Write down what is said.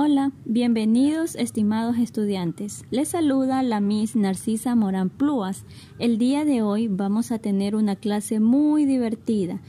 Hola, bienvenidos estimados estudiantes. Les saluda la Miss Narcisa Morán Plúas. El día de hoy vamos a tener una clase muy divertida.